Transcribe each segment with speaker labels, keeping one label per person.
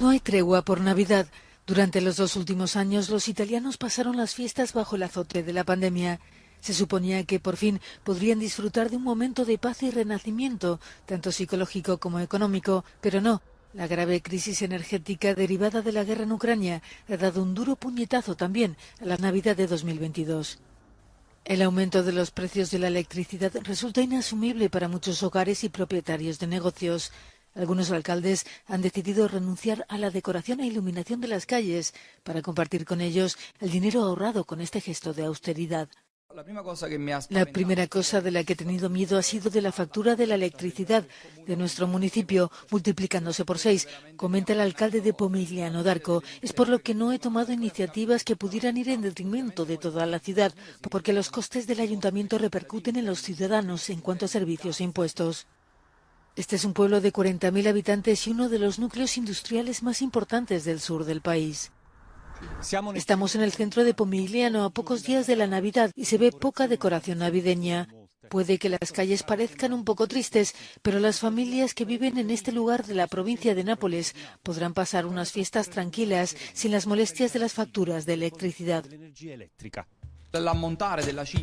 Speaker 1: No hay tregua por Navidad. Durante los dos últimos años, los italianos pasaron las fiestas bajo el azote de la pandemia. Se suponía que por fin podrían disfrutar de un momento de paz y renacimiento, tanto psicológico como económico, pero no. La grave crisis energética derivada de la guerra en Ucrania ha dado un duro puñetazo también a la Navidad de 2022. El aumento de los precios de la electricidad resulta inasumible para muchos hogares y propietarios de negocios. Algunos alcaldes han decidido renunciar a la decoración e iluminación de las calles para compartir con ellos el dinero ahorrado con este gesto de austeridad. La primera cosa de la que he tenido miedo ha sido de la factura de la electricidad de nuestro municipio, multiplicándose por seis, comenta el alcalde de Pomigliano d'Arco. Es por lo que no he tomado iniciativas que pudieran ir en detrimento de toda la ciudad, porque los costes del ayuntamiento repercuten en los ciudadanos en cuanto a servicios e impuestos. Este es un pueblo de 40.000 habitantes y uno de los núcleos industriales más importantes del sur del país. Estamos en el centro de Pomigliano a pocos días de la Navidad y se ve poca decoración navideña. Puede que las calles parezcan un poco tristes, pero las familias que viven en este lugar de la provincia de Nápoles podrán pasar unas fiestas tranquilas sin las molestias de las facturas de electricidad.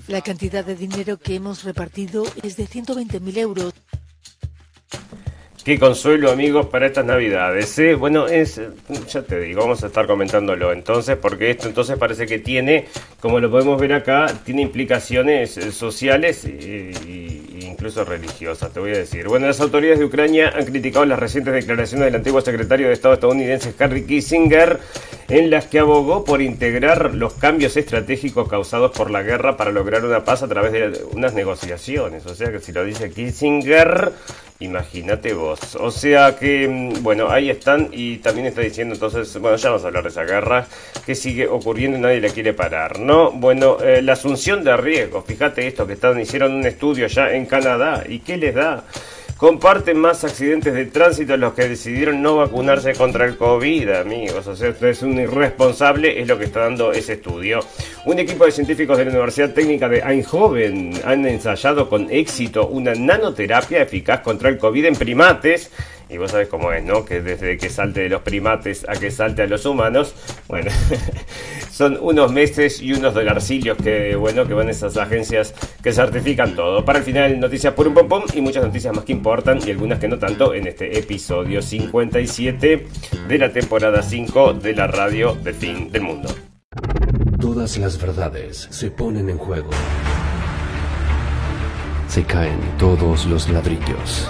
Speaker 1: La cantidad de dinero que hemos repartido es de 120.000 euros.
Speaker 2: Qué consuelo, amigos, para estas navidades. ¿eh? Bueno, es, ya te digo, vamos a estar comentándolo entonces, porque esto entonces parece que tiene, como lo podemos ver acá, tiene implicaciones sociales e incluso religiosas, te voy a decir. Bueno, las autoridades de Ucrania han criticado las recientes declaraciones del antiguo secretario de Estado estadounidense Harry Kissinger, en las que abogó por integrar los cambios estratégicos causados por la guerra para lograr una paz a través de unas negociaciones. O sea que si lo dice Kissinger Imagínate vos. O sea que, mm, bueno, ahí están y también está diciendo entonces, bueno, ya vamos a hablar de esa guerra que sigue ocurriendo y nadie la quiere parar, ¿no? Bueno, eh, la asunción de riesgo, fíjate esto, que están, hicieron un estudio ya en Canadá y ¿qué les da? Comparten más accidentes de tránsito los que decidieron no vacunarse contra el COVID, amigos. O sea, esto es un irresponsable, es lo que está dando ese estudio. Un equipo de científicos de la Universidad Técnica de Eindhoven han ensayado con éxito una nanoterapia eficaz contra el COVID en primates y vos sabés cómo es, ¿no? Que desde que salte de los primates a que salte a los humanos, bueno, son unos meses y unos dolarcillos que, bueno, que van esas agencias que certifican todo. Para el final, noticias por un pom y muchas noticias más que importan y algunas que no tanto en este episodio 57 de la temporada 5 de la radio del fin del mundo.
Speaker 3: Todas las verdades se ponen en juego. Se caen todos los ladrillos.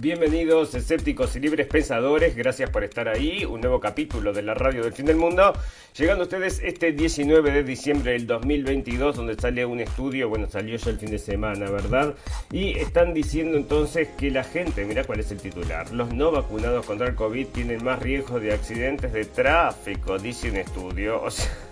Speaker 2: Bienvenidos escépticos y libres pensadores, gracias por estar ahí, un nuevo capítulo de la radio del fin del mundo, llegando a ustedes este 19 de diciembre del 2022 donde sale un estudio, bueno salió ya el fin de semana, ¿verdad? Y están diciendo entonces que la gente, mira cuál es el titular, los no vacunados contra el COVID tienen más riesgo de accidentes de tráfico, dice un estudio, o sea...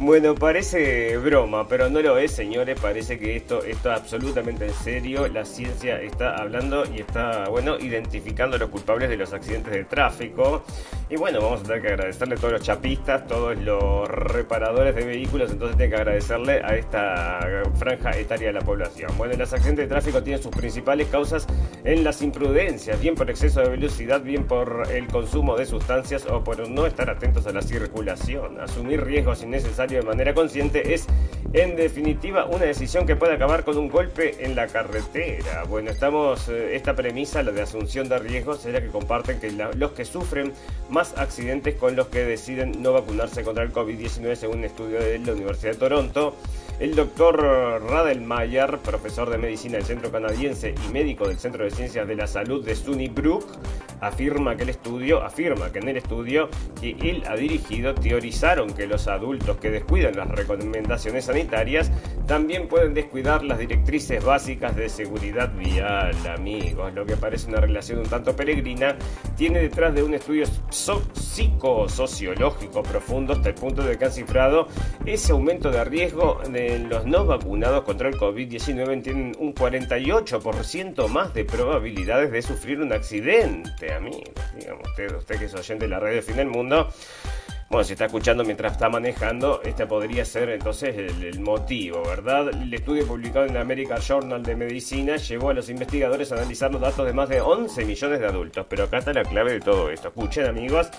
Speaker 2: Bueno, parece broma, pero no lo es, señores. Parece que esto está absolutamente en serio. La ciencia está hablando y está, bueno, identificando a los culpables de los accidentes de tráfico. Y bueno, vamos a tener que agradecerle a todos los chapistas, todos los reparadores de vehículos. Entonces, tiene que agradecerle a esta franja etaria de la población. Bueno, los accidentes de tráfico tienen sus principales causas en las imprudencias, bien por exceso de velocidad, bien por el consumo de sustancias o por no estar atentos a la circulación. Asumir riesgos innecesarios de manera consciente es en definitiva una decisión que puede acabar con un golpe en la carretera. Bueno, estamos, eh, esta premisa, la de asunción de riesgos, es la que comparten que los que sufren más accidentes con los que deciden no vacunarse contra el COVID-19 según un estudio de la Universidad de Toronto. El doctor Radelmayer, profesor de medicina del Centro Canadiense y médico del Centro de Ciencias de la Salud de Sunnybrook, afirma que el estudio, afirma que en el estudio que él ha dirigido teorizaron que los adultos que descuidan las recomendaciones sanitarias también pueden descuidar las directrices básicas de seguridad vial, amigos. Lo que parece una relación un tanto peregrina tiene detrás de un estudio psicosociológico profundo hasta el punto de que han cifrado ese aumento de riesgo de los no vacunados contra el COVID-19 tienen un 48% más de probabilidades de sufrir un accidente, amigos. Digamos, usted, usted que es oyente de la red Fin del Mundo. Bueno, si está escuchando mientras está manejando, este podría ser entonces el, motivo, ¿verdad? El estudio publicado en la American Journal de Medicina llevó a los investigadores a analizar los datos de más de 11 millones de adultos. Pero acá está la clave de todo esto. Escuchen, amigos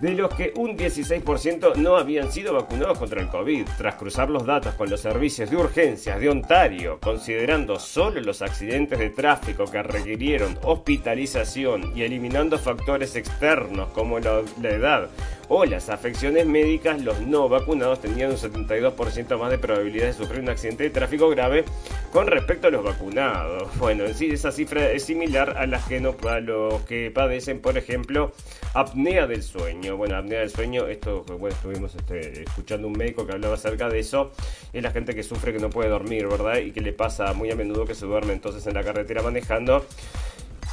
Speaker 2: de los que un 16% no habían sido vacunados contra el COVID, tras cruzar los datos con los servicios de urgencias de Ontario, considerando solo los accidentes de tráfico que requirieron hospitalización y eliminando factores externos como la, edad o las afecciones médicas, los no vacunados tenían un 72% más de probabilidad de sufrir un accidente de tráfico grave con respecto a los vacunados. Bueno, en sí esa cifra es similar a las que no a los que padecen, por ejemplo, apnea del sueño. Bueno, apnea del sueño, esto bueno, estuvimos este, escuchando un médico que hablaba acerca de eso, es la gente que sufre que no puede dormir, ¿verdad? Y que le pasa muy a menudo que se duerme entonces en la carretera manejando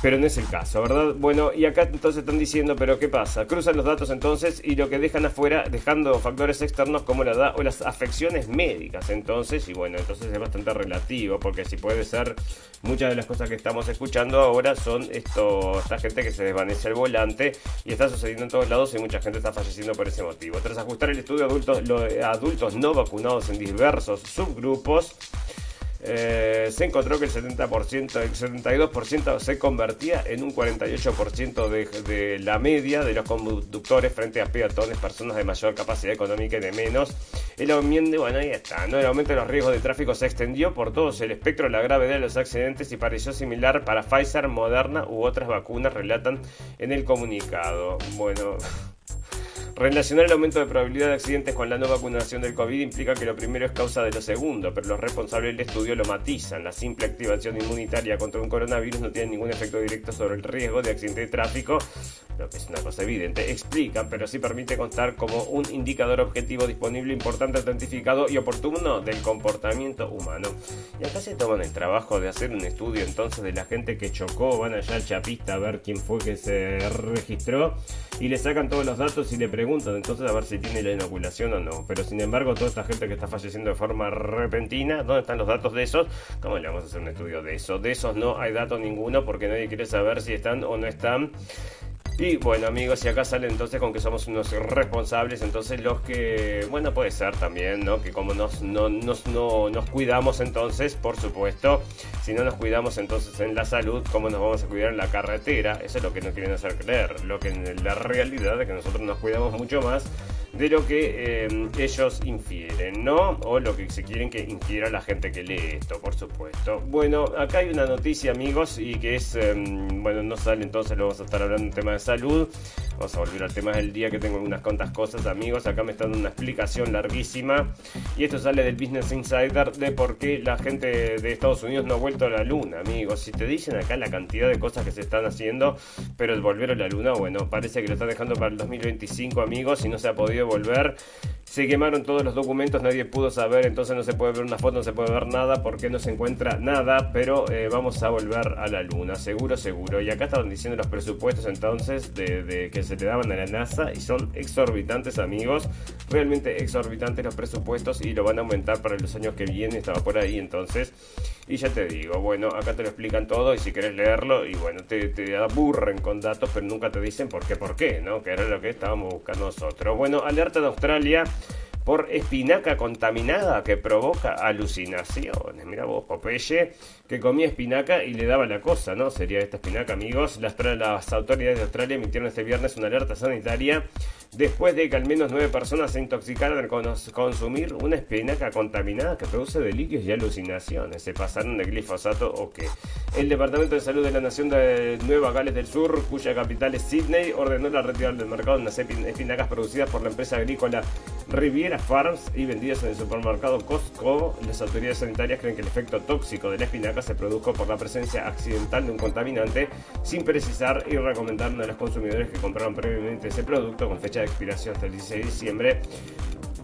Speaker 2: pero no es el caso, ¿verdad? Bueno, y acá entonces están diciendo, pero ¿qué pasa? Cruzan los datos entonces y lo que dejan afuera, dejando factores externos como la edad o las afecciones médicas, entonces, y bueno, entonces es bastante relativo, porque si puede ser, muchas de las cosas que estamos escuchando ahora son esto, esta gente que se desvanece al volante y está sucediendo en todos lados y mucha gente está falleciendo por ese motivo. Tras ajustar el estudio de adultos, los adultos no vacunados en diversos subgrupos, eh, se encontró que el 70%, el 72% se convertía en un 48% de, la media de los conductores frente a peatones, personas de mayor capacidad económica y de menos. El aumento, bueno, ahí está, ¿no? El aumento de los riesgos de tráfico se extendió por todo el espectro la gravedad de los accidentes y pareció similar para Pfizer, Moderna u otras vacunas, relatan en el comunicado. Bueno. Relacionar el aumento de probabilidad de accidentes con la no vacunación del COVID implica que lo primero es causa de lo segundo, pero los responsables del estudio lo matizan. La simple activación inmunitaria contra un coronavirus no tiene ningún efecto directo sobre el riesgo de accidente de tráfico, lo que es una cosa evidente. Explican, pero sí permite constar como un indicador objetivo disponible, importante, autentificado y oportuno del comportamiento humano. Y acá se toman el trabajo de hacer un estudio entonces de la gente que chocó, van allá al chapista a ver quién fue que se registró y le sacan todos los datos y le preguntan entonces a ver si tiene la inoculación o no. Pero sin embargo, toda esta gente que está falleciendo de forma repentina, ¿dónde están los datos de esos? ¿Cómo le vamos a hacer un estudio de eso? De esos no hay datos ninguno porque nadie quiere saber si están o no están. Y bueno amigos, y acá sale entonces con que somos unos responsables, entonces los que, bueno, puede ser también, ¿no? Que como nos, no, nos, no, nos cuidamos entonces, por supuesto, si no nos cuidamos entonces en la salud, ¿cómo nos vamos a cuidar en la carretera? Eso es lo que nos quieren hacer creer, lo que en la realidad es que nosotros nos cuidamos mucho más de lo que eh, ellos infieren, ¿no? O lo que se quieren que infiera la gente que lee esto, por supuesto. Bueno, acá hay una noticia, amigos, y que es, em, bueno, no sale entonces, lo vamos a estar hablando en tema de salud. Vamos a volver al tema del día que tengo unas cuantas cosas, amigos. Acá me están dando una explicación larguísima. Y esto sale del Business Insider de por qué la gente de Estados Unidos no ha vuelto a la luna, amigos. Si te dicen acá la cantidad de cosas que se están haciendo, pero el volver a la luna, bueno, parece que lo están dejando para el 2025, amigos, y no se ha podido volver. Se quemaron todos los documentos, nadie pudo saber, entonces no se puede ver una foto, no se puede ver nada porque no se encuentra nada, pero eh, vamos a volver a la luna, seguro, seguro. Y acá estaban diciendo los presupuestos entonces de, que se le daban a la NASA y son exorbitantes amigos, realmente exorbitantes los presupuestos y lo van a aumentar para los años que vienen, estaba por ahí entonces. Y ya te digo, bueno, acá te lo explican todo y si querés leerlo, y bueno, te, te aburren con datos, pero nunca te dicen por qué, por qué, ¿no? Que era lo que estábamos buscando nosotros. Bueno, alerta de Australia por espinaca contaminada que provoca alucinaciones. Mira vos, Popeye, que comía espinaca y le daba la cosa, ¿no? Sería esta espinaca, amigos. Las, las autoridades de Australia emitieron este viernes una alerta sanitaria después de que al menos nueve personas se intoxicaron al consumir una espinaca contaminada que produce delirios y alucinaciones. ¿Se pasaron de glifosato o qué? El Departamento de Salud de la Nación de Nueva Gales del Sur, cuya capital es Sydney, ordenó la retirada del mercado de unas espinacas producidas por la empresa agrícola Riviera Farms y vendidas en el supermercado Costco. Las autoridades sanitarias creen que el efecto tóxico de la espinaca se produjo por la presencia accidental de un contaminante sin precisar y recomendaron a los consumidores que compraron previamente ese producto con fecha de expiración hasta el 16 de diciembre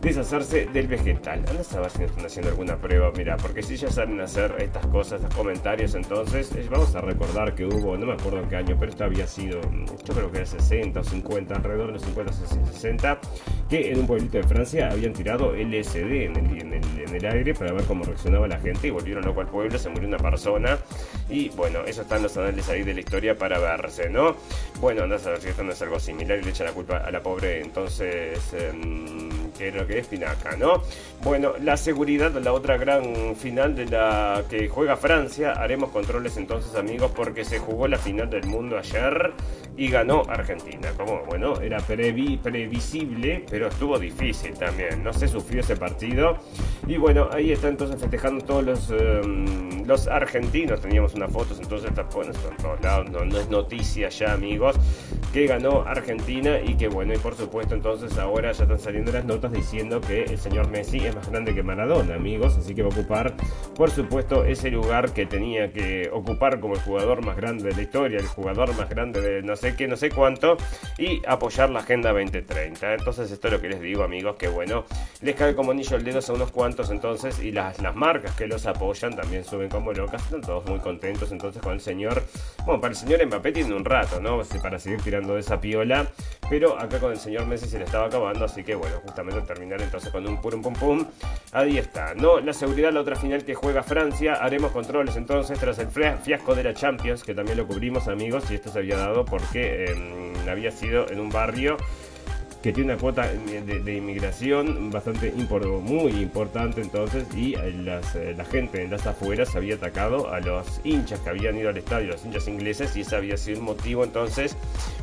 Speaker 2: deshacerse del vegetal. Anda a saber si están haciendo alguna prueba, mira, porque si ya saben hacer estas cosas, estos comentarios, entonces eh, vamos a recordar que hubo, no me acuerdo en qué año, pero esto había sido, yo creo que era 60 o 50, alrededor de los 50 o 60, que en un pueblito de Francia habían tirado LSD en el, en en el aire para ver cómo reaccionaba la gente y volvieron loco al pueblo, se murió una persona y bueno, eso está en los anales ahí de la historia para verse, ¿no? Bueno, anda a saber si esto no es algo similar y le echan la culpa a la pobre, entonces... Eh, que lo que es Pinaca, ¿no? Bueno, la seguridad, la otra gran final de la que juega Francia. Haremos controles entonces, amigos, porque se jugó la final del mundo ayer y ganó Argentina. Como, bueno, era previsible, pero estuvo difícil también. No se sufrió ese partido. Y bueno, ahí está entonces festejando todos los, em, los argentinos. Teníamos unas fotos, entonces está bueno, en todos lados. No, no es noticia ya, amigos, que ganó Argentina y que bueno, y por supuesto, entonces ahora ya están saliendo las notas diciendo que el señor Messi es más grande que Maradona, amigos, así que va a ocupar, por supuesto, ese lugar que tenía que ocupar como el jugador más grande de la historia, el jugador más grande de no sé qué, no sé cuánto, y apoyar la Agenda 2030. Entonces, esto es lo que les digo, amigos, que bueno, les cae como anillo el dedo a unos cuantos entonces, y las, las marcas que los apoyan también suben como locas, están todos muy contentos entonces con el señor, bueno, para el señor Mbappé tiene un rato, ¿no? Para seguir tirando de esa piola, pero acá con el señor Messi se le estaba acabando, así que bueno, justamente entonces con un pum pum pum. Ahí está, ¿no? La seguridad, la otra final que juega Francia. Haremos controles entonces tras el fiasco de la Champions, que también lo cubrimos, amigos, y esto se había dado porque em, había sido en un barrio que tiene una cuota de, inmigración bastante muy importante entonces y eh, eh, la gente en las afueras había atacado a los hinchas que habían ido al estadio, los hinchas ingleses y ese había sido un motivo entonces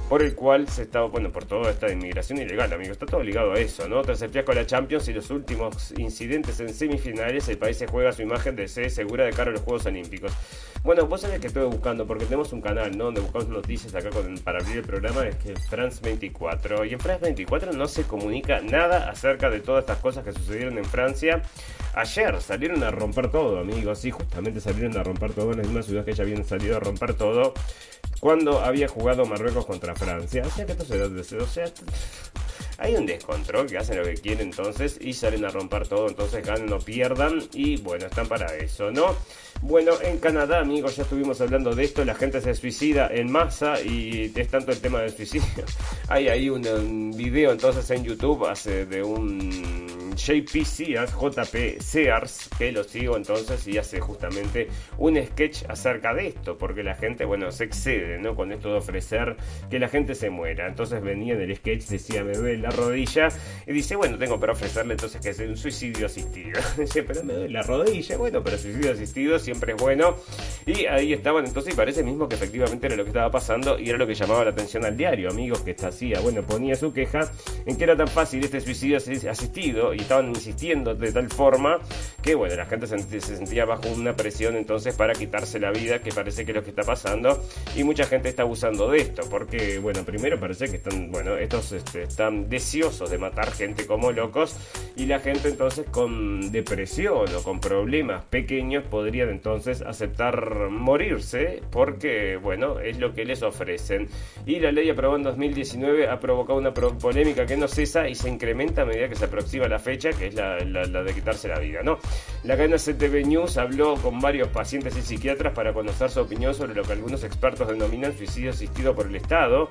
Speaker 2: por el cual se estaba, bueno, por toda esta inmigración ilegal, amigo, está todo ligado a eso, ¿no? Tras el fiasco de la Champions y los últimos incidentes en semifinales, el país se juega su imagen de ser segura de cara a los Juegos Olímpicos. Bueno, vos sabés que estoy buscando, porque tenemos un canal, ¿no? Donde buscamos noticias acá con, para abrir el programa, es que France 24. Y en France 24 no se comunica nada acerca de todas estas cosas que sucedieron en Francia. Ayer salieron a romper todo, amigos. Sí, justamente salieron a romper todo en la misma ciudad que ya habían salido a romper todo cuando había jugado Marruecos contra Francia. O sea que esto se o sea, hay un descontrol que hacen lo que quieren entonces y salen a romper todo, entonces ganen o pierdan y bueno, están para eso, ¿no? Bueno, en Canadá, amigos, ya estuvimos hablando de esto, la gente se suicida en masa y es tanto el tema del suicidio. Hay ahí un, video entonces en YouTube hace de un JP JP Sears, que lo sigo entonces y hace justamente un sketch acerca de esto, porque la gente, bueno, se excede, ¿no? Con esto de ofrecer que la gente se muera. Entonces venía en el sketch, decía, me duele la rodilla, y dice, bueno, tengo para ofrecerle entonces que es un suicidio asistido. dice, pero me duele la rodilla, bueno, pero suicidio asistido siempre es bueno. Y ahí estaban entonces y parece mismo que efectivamente era lo que estaba pasando y era lo que llamaba la atención al diario, amigos, que hacía, bueno, ponía su queja en que era tan fácil este suicidio asistido y estaban insistiendo de tal forma que, bueno, la gente se, sentía bajo una presión entonces para quitarse la vida, que parece que es lo que está pasando y mucha gente está abusando de esto, porque, bueno, primero parece que están, bueno, estos este, están deseosos de matar gente como locos y la gente entonces con depresión o con problemas pequeños podrían entonces aceptar morirse porque, bueno, es lo que les ofrecen. Y la ley aprobada en 2019 ha provocado una polémica que no cesa y se incrementa a medida que se aproxima la fecha, que es la, de quitarse la vida, ¿no? La cadena CTV News habló con varios pacientes y psiquiatras para conocer su opinión sobre lo que algunos expertos denominan suicidio asistido por el Estado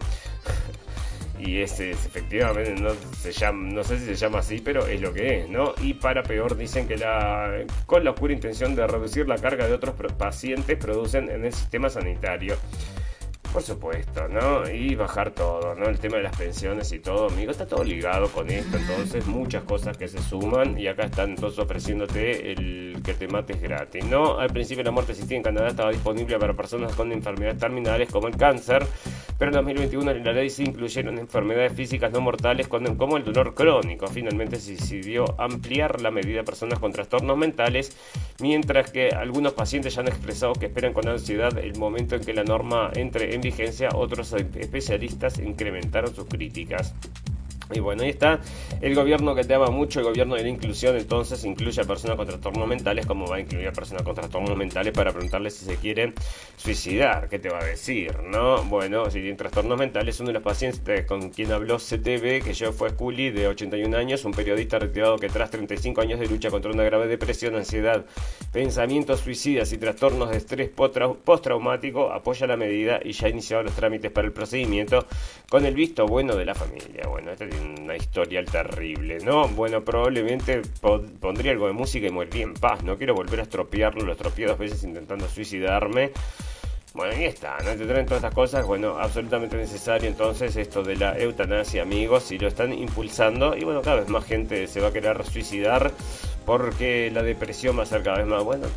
Speaker 2: y ese efectivamente no se llama, no sé si se llama así, pero es lo que es, ¿no? Y para peor dicen que la con la oscura intención de reducir la carga de otros pacientes producen en el sistema sanitario. Por supuesto, ¿no? Y bajar todo, ¿no? El tema de las pensiones y todo, amigo, está todo ligado con esto, entonces muchas cosas que se suman y acá están entonces ofreciéndote el que te mates gratis, ¿no? Al principio la muerte existía en Canadá estaba disponible para personas con enfermedades terminales como el cáncer, pero en 2021 en la ley se incluyeron enfermedades físicas no mortales como el dolor crónico. Finalmente se decidió ampliar la medida a personas con trastornos mentales, mientras que algunos pacientes ya han expresado que esperan con ansiedad el momento en que la norma entre en vigencia, otros especialistas incrementaron sus críticas. Y bueno, ahí está el gobierno que te ama mucho, el gobierno de la inclusión, entonces incluye a personas con trastornos mentales, como va a incluir a personas con trastornos mentales para preguntarle si se quieren suicidar, ¿qué te va a decir? ¿No? Bueno, si tienen trastornos mentales, uno de los pacientes con quien habló CTV, que yo fue Scully, de 81 años, un periodista retirado que tras 35 años de lucha contra una grave depresión, ansiedad, pensamientos suicidas y trastornos de estrés postraumático, apoya la medida y ya ha iniciado los trámites para el procedimiento con el visto bueno de la familia. Bueno, este una historia terrible, ¿no? Bueno, probablemente pondría algo de música y moriría en paz. No quiero volver a estropearlo, lo estropeé dos veces intentando suicidarme. Bueno, ahí está, ¿no? Te traen todas estas cosas, bueno, absolutamente necesario entonces esto de la eutanasia, amigos, si lo están impulsando y bueno, cada vez más gente se va a querer suicidar porque la depresión va a ser cada vez más, bueno,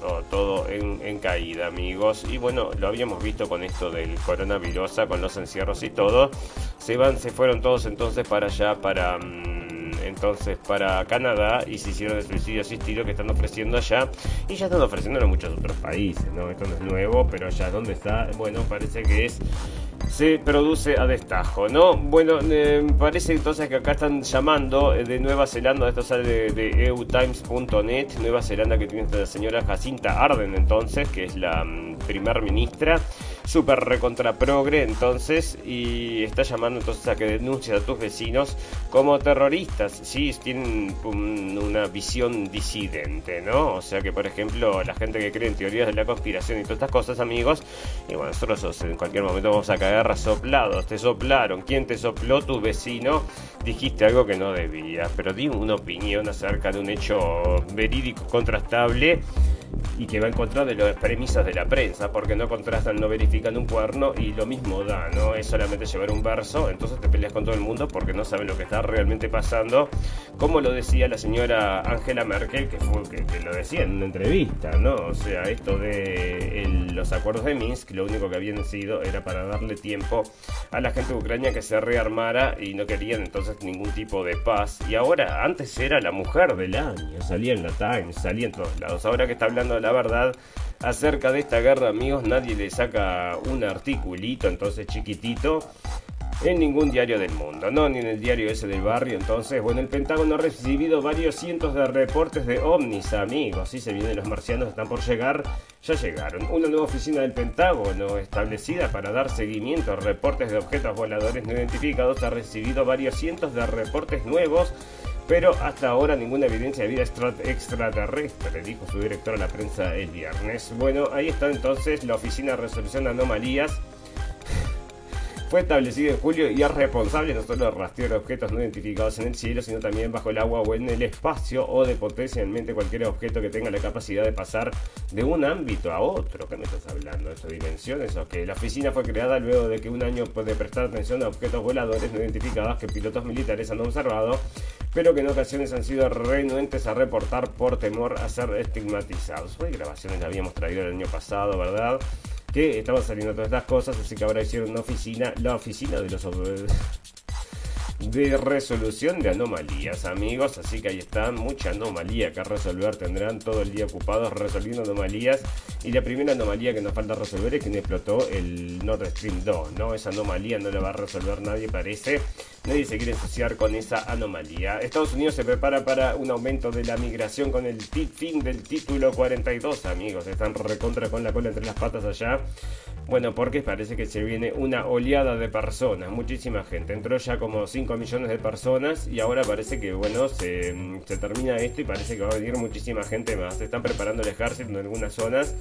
Speaker 2: todo, todo, en, caída, amigos, y bueno, lo habíamos visto con esto del coronavirus, con los encierros y todo, se van, se fueron todos entonces para allá, para... Mm, entonces para Canadá y se hicieron el suicidio asistido que están ofreciendo allá. Y ya están ofreciendo en muchos otros países, ¿no? Esto no es nuevo, pero allá donde está, bueno, parece que es se produce a destajo, ¿no? Bueno, eh, parece entonces que acá están llamando eh, de Nueva Zelanda, esto sale de, eutimes.net, Nueva Zelanda que tiene esta señora Jacinta Arden entonces, que es la mm, primer ministra, súper recontra progre entonces, y está llamando entonces a que denuncies a tus vecinos como terroristas, sí, tienen una visión disidente, ¿no? O sea que, por ejemplo, la gente que cree en teorías de la conspiración y todas estas cosas, amigos, y bueno, nosotros en cualquier momento vamos a caer soplados, te soplaron. ¿Quién te sopló? Tu vecino. Dijiste algo que no debías, pero di una opinión acerca de un hecho verídico, contrastable y que va en contra de las premisas de la prensa, porque no contrastan, no verifican un cuerno y lo mismo da, ¿no? Es solamente llevar un verso, entonces te peleas con todo el mundo porque no saben lo que está realmente pasando, como lo decía la señora Angela Merkel, que fue que, lo decía en una entrevista, ¿no? O sea, esto de los acuerdos de Minsk, lo único que habían sido era para darle tiempo a la gente de Ucrania que se rearmara y no querían entonces ningún tipo de paz. Y ahora, antes era la mujer del año, salía en la Times, salía en todos lados. Ahora que está hablando la verdad acerca de esta guerra, amigos, nadie le saca un articulito entonces chiquitito en ningún diario del mundo, no, ni en el diario ese del barrio. Entonces, bueno, el Pentágono ha recibido varios cientos de reportes de ovnis, amigos. Si se vienen los marcianos, están por llegar, ya llegaron. Una nueva oficina del Pentágono establecida para dar seguimiento a reportes de objetos voladores no identificados ha recibido varios cientos de reportes nuevos pero hasta ahora ninguna evidencia de vida extraterrestre, dijo su director a la prensa el viernes. Bueno, ahí está entonces la Oficina de Resolución de Anomalías fue establecido en julio y es responsable no solo del rastreo de objetos no identificados en el cielo, sino también bajo el agua o en el espacio o de potencialmente cualquier objeto que tenga la capacidad de pasar de un ámbito a otro. ¿Qué me estás hablando? ¿De dimensiones o qué? La oficina fue creada luego de que un año puede prestar atención a objetos voladores no identificados que pilotos militares han observado, pero que en ocasiones han sido renuentes a reportar por temor a ser estigmatizados. Hoy grabaciones la habíamos traído el año pasado, ¿verdad? Que estaban saliendo todas estas cosas, así que ahora hicieron una oficina, la oficina de los de resolución de anomalías, amigos. Así que ahí está, mucha anomalía que resolver. Tendrán todo el día ocupados resolviendo anomalías. Y la primera anomalía que nos falta resolver es que explotó el Nord Stream 2, ¿no? Esa anomalía no la va a resolver nadie, parece. Nadie se quiere asociar con esa anomalía. Estados Unidos se prepara para un aumento de la migración con el fin del título 42, amigos. Están recontra con la cola entre las patas allá. Bueno, porque parece que se viene una oleada de personas, muchísima gente. Entró ya como 5 millones de personas y ahora parece que, bueno, se, se termina esto y parece que va a venir muchísima gente más. Se están preparando el ejército en algunas zonas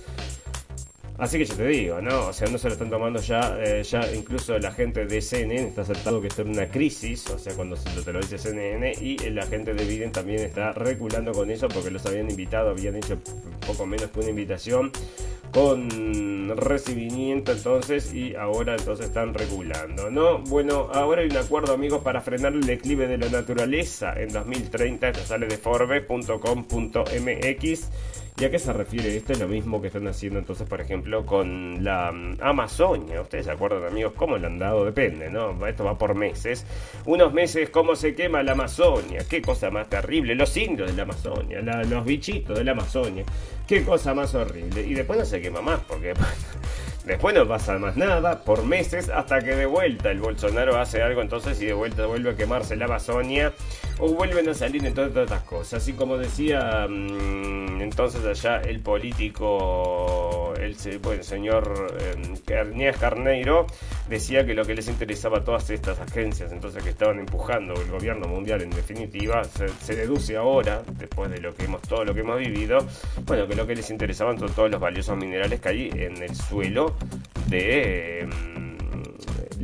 Speaker 2: Así que yo te digo, ¿no? O sea, no se lo están tomando ya, eh, ya incluso la gente de CNN está aceptando que está en una crisis, o sea, cuando te lo dice CNN, y la gente de Biden también está reculando con eso porque los habían invitado, habían hecho poco menos que una invitación con recibimiento entonces y ahora entonces están regulando, ¿no? Bueno, ahora hay un acuerdo amigos para frenar el declive de la naturaleza en 2030, esto sale de forbes.com.mx ¿Y a qué se refiere? Esto es lo mismo que están haciendo entonces, por ejemplo, con la mm, Amazonia. Ustedes se acuerdan, amigos, cómo le han dado, depende, ¿no? Esto va por meses. Unos meses, cómo se quema la Amazonia. Qué cosa más terrible. Los indios de la Amazonia, los bichitos de la Amazonia. Qué cosa más horrible. Y después no se quema más, porque Después no pasa más nada por meses hasta que de vuelta el Bolsonaro hace algo entonces y de vuelta vuelve a quemarse la Amazonia o vuelven a salir en todas estas cosas. Así como decía mm, entonces allá el político, el, señor eh, Carneiro, decía que lo que les interesaba a todas estas agencias entonces que estaban empujando el gobierno mundial en definitiva, se, deduce ahora, después de lo que hemos, todo lo que hemos vivido, bueno, que lo que les interesaban son todos los valiosos minerales que hay en el suelo de... Em,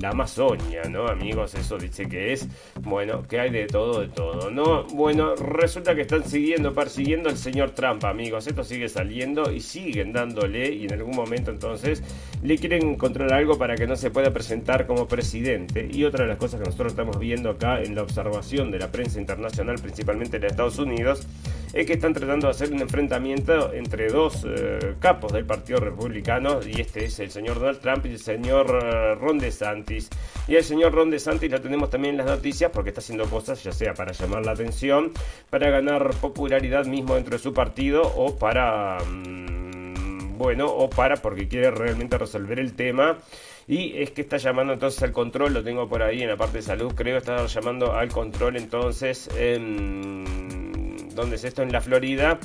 Speaker 2: la Amazonia, ¿no, amigos? Eso dice que es, bueno, que hay de todo, de todo, ¿no? Bueno, resulta que están siguiendo, persiguiendo al señor Trump, amigos. Esto sigue saliendo y siguen dándole y en algún momento entonces le quieren encontrar algo para que no se pueda presentar como presidente. Y otra de las cosas que nosotros estamos viendo acá en la observación de la prensa internacional, principalmente de Estados Unidos, es que están tratando de hacer un enfrentamiento entre dos eh, capos del Partido Republicano, y este es el señor Donald Trump y el señor uh, Ron DeSantis. Y el señor Ron DeSantis lo tenemos también en las noticias porque está haciendo cosas, ya sea para llamar la atención, para ganar popularidad mismo dentro de su partido o para... Mm, bueno, o para porque quiere realmente resolver el tema y es que está llamando entonces al control, lo tengo por ahí en la parte de salud, creo, está llamando al control entonces en donde es esto en la Florida,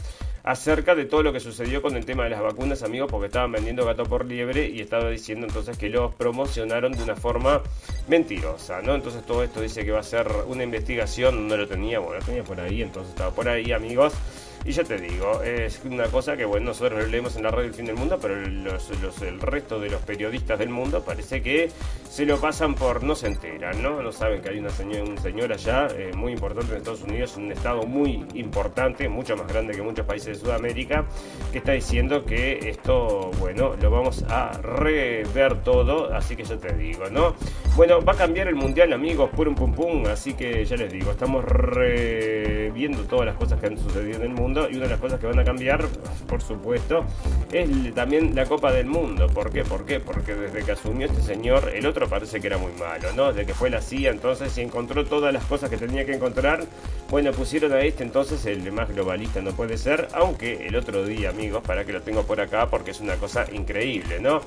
Speaker 2: acerca de todo lo que sucedió con el tema de las vacunas, amigos, porque estaban vendiendo gato por liebre y estaba diciendo entonces que los promocionaron de una forma mentirosa, ¿no? Entonces todo esto dice que va a ser una investigación, no lo tenía, bueno, lo tenía por ahí, entonces estaba por ahí, amigos. Y ya te digo, es una cosa que bueno, nosotros leemos en la radio El Fin del Mundo, pero los, el resto de los periodistas del mundo parece que se lo pasan por no se enteran, ¿no? No saben que hay una un señor allá eh, muy importante en Estados Unidos, un estado muy importante, mucho más grande que muchos países de Sudamérica, que está diciendo que esto, bueno, lo vamos a rever todo, así que ya te digo, ¿no? Bueno, va a cambiar el mundial, amigos, pum pum pum, así que ya les digo, estamos reviendo todas las cosas que han sucedido en el mundo y una de las cosas que van a cambiar, por supuesto, es también la Copa del Mundo. ¿Por qué? ¿Por qué? Porque desde que asumió este señor, el otro parece que era muy malo, ¿no? Desde que fue la CIA, entonces, y encontró todas las cosas que tenía que encontrar, bueno, pusieron a este entonces el más globalista no puede ser, aunque el otro día, amigos, para que lo tengo por acá, porque es una cosa increíble, ¿no?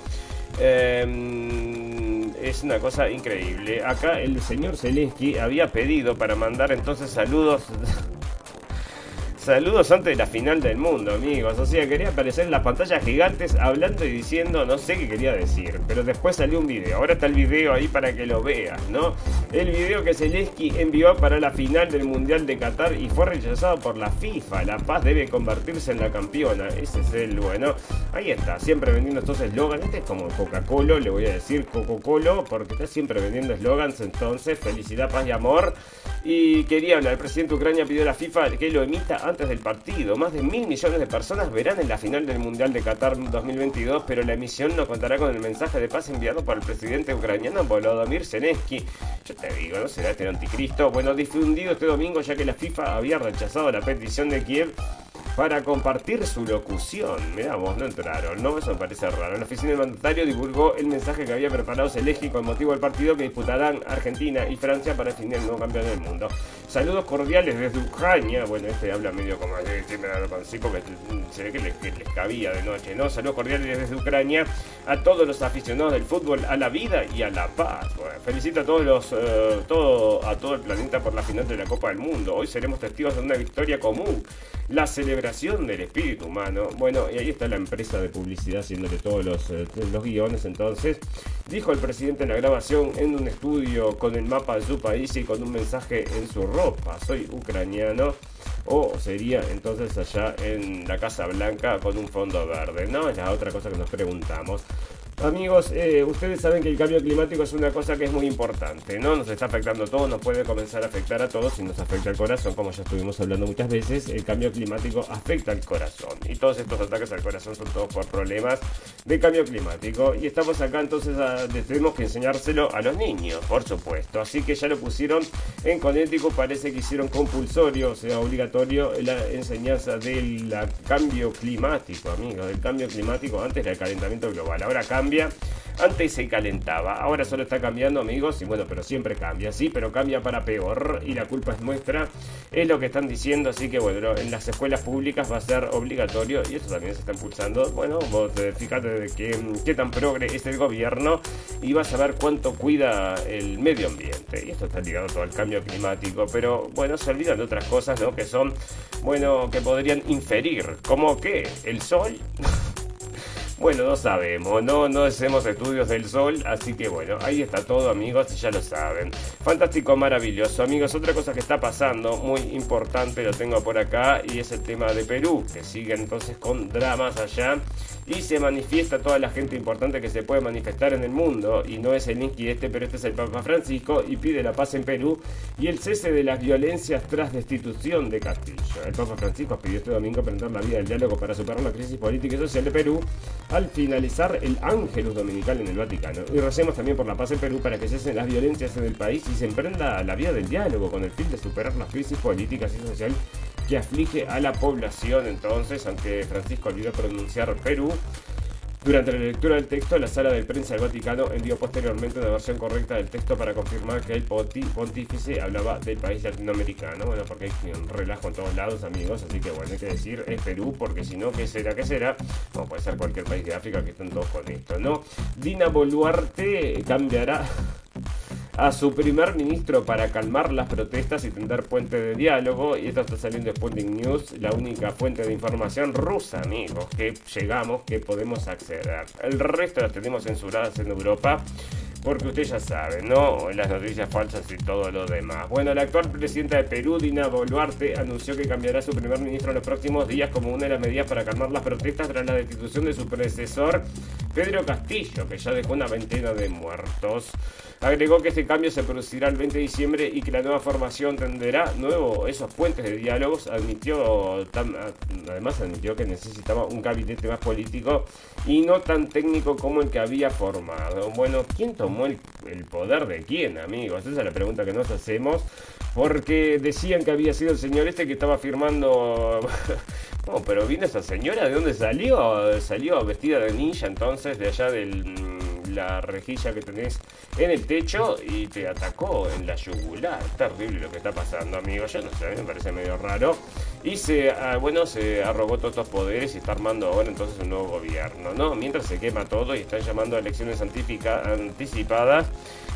Speaker 2: Em, es una cosa increíble. Acá el señor Zelensky había pedido para mandar entonces saludos Saludos antes de la final del mundo, amigos. O sea, quería aparecer en las pantallas gigantes hablando y diciendo, no sé qué quería decir. Pero después salió un video. Ahora está el video ahí para que lo veas, ¿no? El video que Zelensky envió para la final del Mundial de Qatar y fue rechazado por la FIFA. La paz debe convertirse en la campeona. Ese es el bueno. Ahí está, siempre vendiendo estos eslogans. Este es como Coca-Cola, le voy a decir Coca-Cola, porque está siempre vendiendo eslogans. Entonces, felicidad, paz y amor. Y quería hablar, el presidente de Ucrania pidió a la FIFA que lo emita antes del partido. Más de mil millones de personas verán en la final del Mundial de Qatar 2022, pero la emisión no contará con el mensaje de paz enviado por el presidente ucraniano Volodymyr Zelensky. Yo te digo, ¿no será este anticristo? Bueno, difundido este domingo ya que la FIFA había rechazado la petición de Kiev para compartir su locución. Mirá vos, no entraron, ¿no? Eso me parece raro. La oficina del mandatario divulgó el mensaje que había preparado Zelensky con motivo del partido que disputarán Argentina y Francia para definir el nuevo campeón del mundo. Saludos cordiales desde Ucrania. Bueno, este habla medio como así, me da con sí porque se ve que les, cabía de noche, ¿no? Saludos cordiales desde Ucrania a todos los aficionados del fútbol, a la vida y a la paz. Felicito a todos los, eh, todo, a todo el planeta por la final de la Copa del Mundo. Hoy seremos testigos de una victoria común. La celebración del espíritu humano. Bueno, y ahí está la empresa de publicidad haciéndole todos los, eh, los guiones. Entonces, dijo el presidente en la grabación en un estudio con el mapa de su país y con un mensaje en su ropa. Soy ucraniano. O sería entonces allá en la Casa Blanca con un fondo verde, ¿no? Es la otra cosa que nos preguntamos. Amigos, eh, ustedes saben que el cambio climático es una cosa que es muy importante, ¿no? Nos está afectando a todos, nos puede comenzar a afectar a todos y nos afecta al corazón, como ya estuvimos hablando muchas veces, el cambio climático afecta al corazón. Y todos estos ataques al corazón son todos por problemas de cambio climático. Y estamos acá entonces, a, tenemos que enseñárselo a los niños, por supuesto. Así que ya lo pusieron en Connecticut, parece que hicieron compulsorio, o sea, obligatorio, la enseñanza del cambio climático, amigos, del cambio climático. Antes era el calentamiento global, ahora cambia cambia. Antes se calentaba, ahora solo está cambiando, amigos, y bueno, pero siempre cambia, sí, pero cambia para peor, y la culpa es nuestra, es lo que están diciendo, así que bueno, en las escuelas públicas va a ser obligatorio, y eso también se está impulsando. Bueno, vos eh, fíjate de qué, qué tan progre es el gobierno, y vas a ver cuánto cuida el medio ambiente, y esto está ligado todo al cambio climático, pero bueno, se olvidan de otras cosas, ¿no? Que son, bueno, que podrían inferir, como que el sol. Bueno, no sabemos, no, no hacemos estudios del sol, así que bueno, ahí está todo amigos, ya lo saben. Fantástico, maravilloso. Amigos, otra cosa que está pasando, muy importante, lo tengo por acá, y es el tema de Perú, que sigue entonces con dramas allá, y se manifiesta toda la gente importante que se puede manifestar en el mundo, y no es el Inqui este, pero este es el Papa Francisco, y pide la paz en Perú, y el cese de las violencias tras destitución de Castillo. El Papa Francisco pidió este domingo prender la vía del diálogo para superar la crisis política y social de Perú, al finalizar el Ángelus Dominical en el Vaticano. Y recemos también por la paz en Perú para que cesen las violencias en el país y se emprenda la vía del diálogo con el fin de superar las crisis políticas y social que aflige a la población. Entonces, aunque Francisco olvidó pronunciar Perú, durante la lectura del texto, la sala de prensa del Vaticano envió posteriormente una versión correcta del texto para confirmar que el pontífice hablaba del país latinoamericano. Bueno, porque hay un relajo en todos lados, amigos, así que bueno, hay que decir es Perú, porque si no, ¿qué será? ¿Qué será? No puede ser cualquier país de África que estén todos con esto, ¿no? Dina Boluarte cambiará a su primer ministro para calmar las protestas y tender puente de diálogo. Y esto está saliendo de Sputnik News, la única fuente de información rusa, amigos, que llegamos, que podemos acceder. El resto las tenemos censuradas en Europa. Porque usted ya sabe, ¿no? Las noticias falsas y todo lo demás. Bueno, la actual presidenta de Perú, Dina Boluarte, anunció que cambiará a su primer ministro en los próximos días como una de las medidas para calmar las protestas tras la destitución de su predecesor, Pedro Castillo, que ya dejó una veintena de muertos. Agregó que este cambio se producirá el 20 de diciembre y que la nueva formación tendrá nuevo esos puentes de diálogos. Admitió, además admitió que necesitaba un gabinete más político y no tan técnico como el que había formado. Bueno, ¿quién tomó el, poder de quién, amigos? Esa es la pregunta que nos hacemos. Porque decían que había sido el señor este que estaba firmando... no, pero vino esa señora, ¿de dónde salió? Salió vestida de ninja entonces, de allá del la rejilla que tenés en el techo y te atacó en la yugular. Terrible lo que está pasando, amigo. Yo no sé, me parece medio raro. Y se, ah, bueno, se arrogó todos estos poderes y está armando ahora entonces un nuevo gobierno, ¿no? Mientras se quema todo y están llamando a elecciones anticipadas.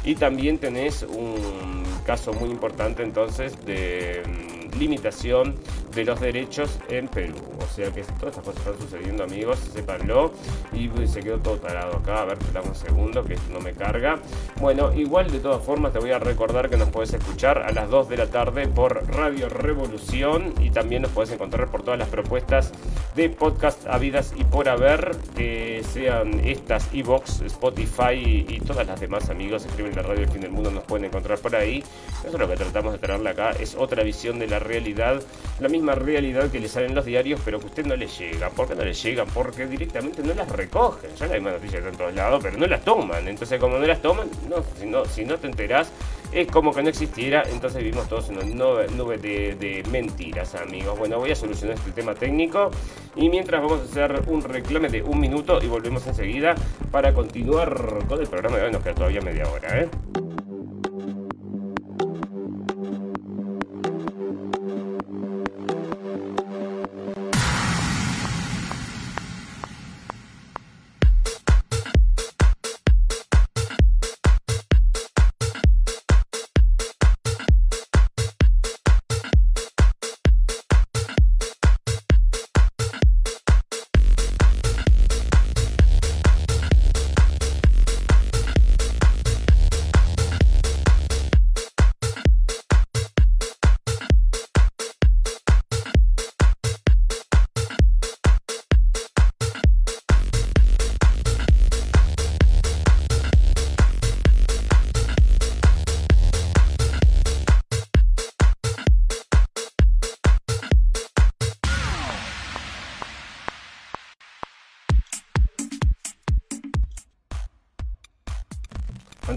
Speaker 2: Y también tenés un caso muy importante entonces de mm, limitación de los derechos en Perú. O sea que todas estas cosas están sucediendo, amigos. Paró y se quedó todo tarado acá. A ver, dame un segundo que no me carga. Bueno, igual de todas formas te voy a recordar que nos puedes escuchar a las 2 de la tarde por Radio Revolución y también nos puedes encontrar por todas las propuestas de podcast habidas y por haber, que sean estas, Evox, Spotify y, todas las demás amigos. Escriben la radio El Fin del Mundo, nos pueden encontrar por ahí. Eso es lo que tratamos de traerle acá. Es otra visión de la realidad. La misma realidad que le salen los diarios, pero que usted no le llegan. ¿Por qué no le llegan? Porque directamente no las recogen. Ya la misma noticia está en todos lados, pero no las toman. Entonces, como no las toman, no, si, no, te enterás, es como que no existiera. Entonces vivimos todos en una nube, de, de, mentiras, amigos. Bueno, voy a solucionar este tema técnico. Y mientras vamos a hacer un reclame de un minuto y volvemos enseguida para continuar con el programa de hoy. Nos queda todavía media hora, ¿eh?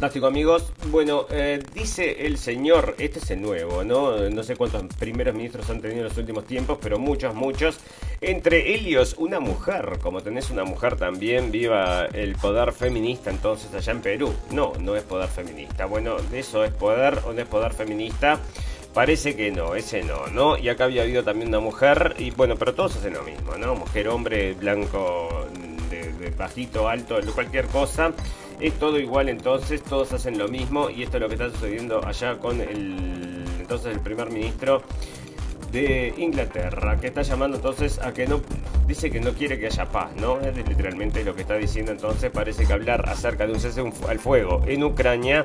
Speaker 2: Fantástico amigos. Bueno, eh, dice el señor, este es el nuevo, ¿no? No sé cuántos primeros ministros han tenido en los últimos tiempos, pero muchos, muchos. Entre Helios, una mujer, como tenés una mujer también, viva el poder feminista entonces allá en Perú. No, no es poder feminista. Bueno, eso es poder o no es poder feminista. Parece que no, ese no, ¿no? Y acá había habido también una mujer, y bueno, pero todos hacen lo mismo, ¿no? Mujer, hombre, blanco, de, bajito, alto, cualquier cosa. Es todo igual entonces, todos hacen lo mismo y esto es lo que está sucediendo allá con el entonces el primer ministro de Inglaterra, que está llamando entonces a que no, dice que no quiere que haya paz, ¿no? Es literalmente lo que está diciendo entonces, parece que hablar acerca de un cese al fuego en Ucrania,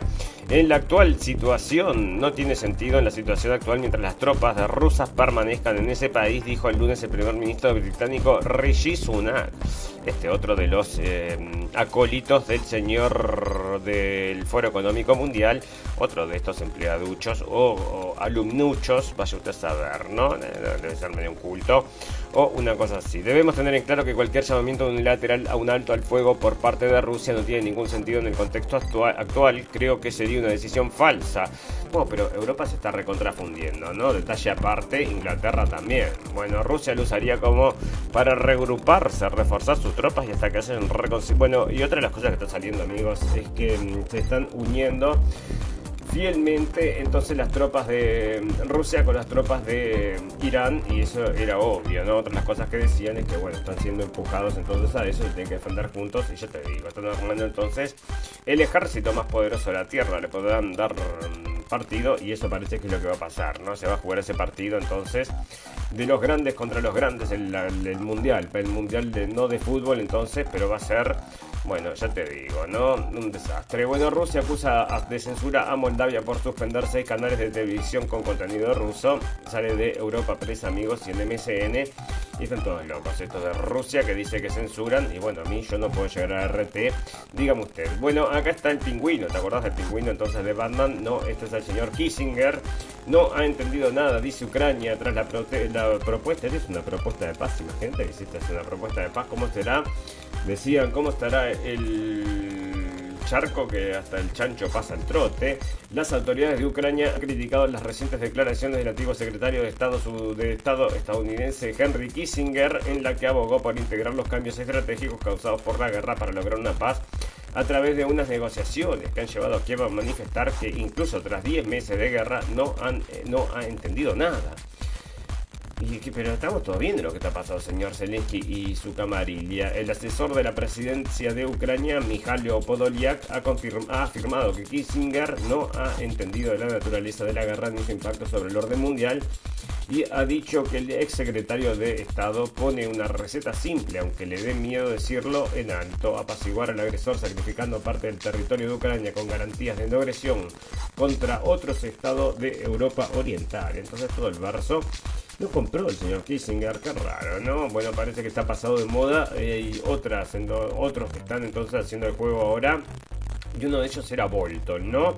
Speaker 2: en la actual situación, no tiene sentido en la situación actual mientras las tropas rusas permanezcan en ese país, dijo el lunes el primer ministro británico Rishi Sunak, este otro de los eh, acólitos del señor del Foro Económico Mundial, otro de estos empleaduchos o, o alumnuchos, vaya usted a saber, ¿no? Debe ser medio un culto o una cosa así. Debemos tener en claro que cualquier llamamiento unilateral a un alto al fuego por parte de Rusia no tiene ningún sentido en el contexto actual. Creo que sería una decisión falsa. Bueno, pero Europa se está recontrafundiendo, ¿no? Detalle aparte, Inglaterra también. Bueno, Rusia lo usaría como para regruparse, reforzar sus tropas y hasta que hacen reconciliación. Bueno, y otra de las cosas que está saliendo, amigos, es que mm, se están uniendo fielmente entonces las tropas de Rusia con las tropas de Irán y eso era obvio, ¿no? Otras las cosas que decían es que bueno, están siendo empujados entonces a eso y tienen que defender juntos y yo te digo, están armando entonces el ejército más poderoso de la Tierra, le podrán dar partido y eso parece que es lo que va a pasar, ¿no? Se va a jugar ese partido entonces de los grandes contra los grandes, el, el mundial, el mundial de, no de fútbol entonces, pero va a ser bueno, ya te digo, ¿no? Un desastre. Bueno, Rusia acusa de censura a Moldavia por suspender seis canales de televisión con contenido ruso. Sale de Europa Press, amigos, y en MSN. Y están todos locos. Esto de Rusia que dice que censuran. Y bueno, a mí yo no puedo llegar a RT. Dígame usted. Bueno, acá está el pingüino. ¿Te acordás del pingüino entonces de Batman? No, este es el señor Kissinger. No ha entendido nada, dice Ucrania, tras la, la propuesta. Es una propuesta de paz, imagínate que es una propuesta de paz, ¿cómo será? Decían cómo estará el charco que hasta el chancho pasa el trote. Las autoridades de Ucrania han criticado las recientes declaraciones del antiguo secretario de Estado, de Estado estadounidense Henry Kissinger, en la que abogó por integrar los cambios estratégicos causados por la guerra para lograr una paz a través de unas negociaciones que han llevado a Kiev a manifestar que incluso tras 10 meses de guerra no, han, eh, no ha entendido nada pero estamos todos viendo lo que está pasando, señor Zelensky y su camarilla. El asesor de la presidencia de Ucrania, Mijailo Podolyak, ha, ha, afirmado que Kissinger no ha entendido la naturaleza de la guerra ni su impacto sobre el orden mundial y ha dicho que el exsecretario de Estado pone una receta simple, aunque le dé miedo decirlo en alto, apaciguar al agresor sacrificando parte del territorio de Ucrania con garantías de no agresión contra otros estados de Europa Oriental. Entonces todo el verso lo compró el señor Kissinger, qué raro, ¿no? Bueno, parece que está pasado de moda eh, y otras, otros que están entonces haciendo el juego ahora. Y uno de ellos era Bolton, ¿no?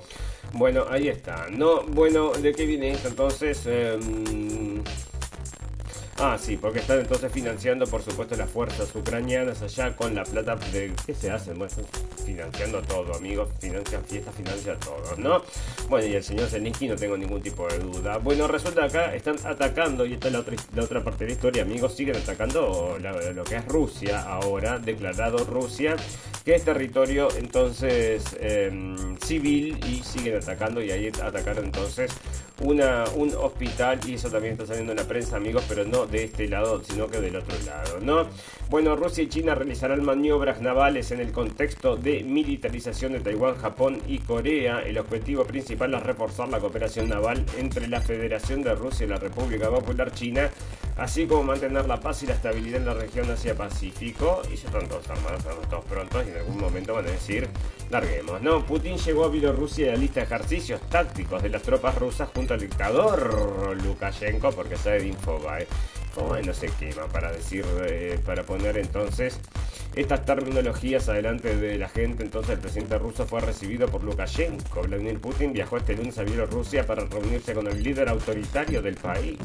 Speaker 2: Bueno, ahí está, ¿no? Bueno, ¿de qué viene esto entonces? Eh, Ah, sí, porque están entonces financiando, por supuesto, las fuerzas ucranianas allá con la plata de... ¿Qué se hace? Bueno, financiando todo, amigos. Financian fiestas, financian todo, ¿no? Bueno, y el señor Zelensky no tengo ningún tipo de duda. Bueno, resulta acá están atacando, y esta es la otra, la otra parte de la historia, amigos, siguen atacando lo que es Rusia ahora, declarado Rusia, que es territorio entonces em, civil y siguen atacando y ahí atacaron entonces una, un hospital y eso también está saliendo en la prensa, amigos, pero no de este lado, sino que del otro lado, ¿no? Bueno, Rusia y China realizarán maniobras navales en el contexto de militarización de Taiwán, Japón y Corea. El objetivo principal es reforzar la cooperación naval entre la Federación de Rusia y la República Popular China, así como mantener la paz y la estabilidad en la región Asia-Pacífico. Y ya están todos armados, estamos todos prontos y en algún momento van a decir, larguemos, ¿no? Putin llegó a Bielorrusia y a lista de ejercicios tácticos de las tropas rusas junto al dictador Lukashenko, porque sabe de Infobae no se quema para decir, eh, para poner entonces estas terminologías adelante de la gente. Entonces el presidente ruso fue recibido por Lukashenko. Vladimir Putin viajó este lunes a Bielorrusia para reunirse con el líder autoritario del país.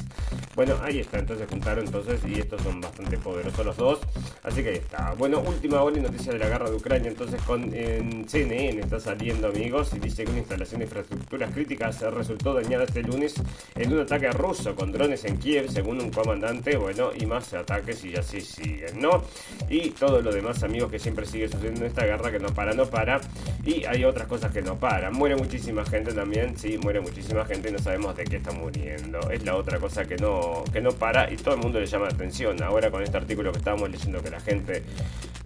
Speaker 2: Bueno, ahí está, entonces juntaron entonces y estos son bastante poderosos los dos. Así que ahí está. Bueno, última hora y noticia de la guerra de Ucrania. Entonces con en CNN está saliendo amigos y dice que una instalación de infraestructuras críticas resultó dañada este lunes en un ataque ruso con drones en Kiev, según un comandante. Bueno, y más ataques y así siguen, ¿no? Y todo lo demás amigos que siempre sigue sucediendo en esta guerra que no para, no para. Y hay otras cosas que no paran. Muere muchísima gente también, sí, muere muchísima gente y no sabemos de qué está muriendo. Es la otra cosa que no, que no para y todo el mundo le llama la atención. Ahora con este artículo que estábamos leyendo que la gente,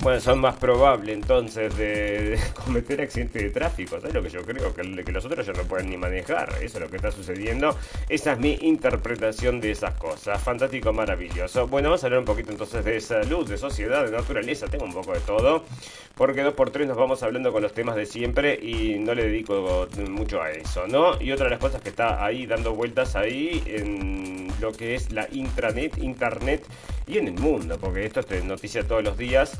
Speaker 2: bueno, son más probable entonces de, cometer accidentes de tráfico. ¿Sabes lo que yo creo? Que, que los otros ya no pueden ni manejar. Eso es lo que está sucediendo. Esa es mi interpretación de esas cosas. Fantástico, maravilloso. Bueno, vamos a hablar un poquito entonces de salud, de sociedad, de naturaleza. Tengo un poco de todo. Porque dos por tres nos vamos hablando con los temas de siempre y no le dedico mucho a eso, ¿no? Y otra de las cosas que está ahí dando vueltas ahí en lo que es la intranet, internet y en el mundo, porque esto es noticia todos los días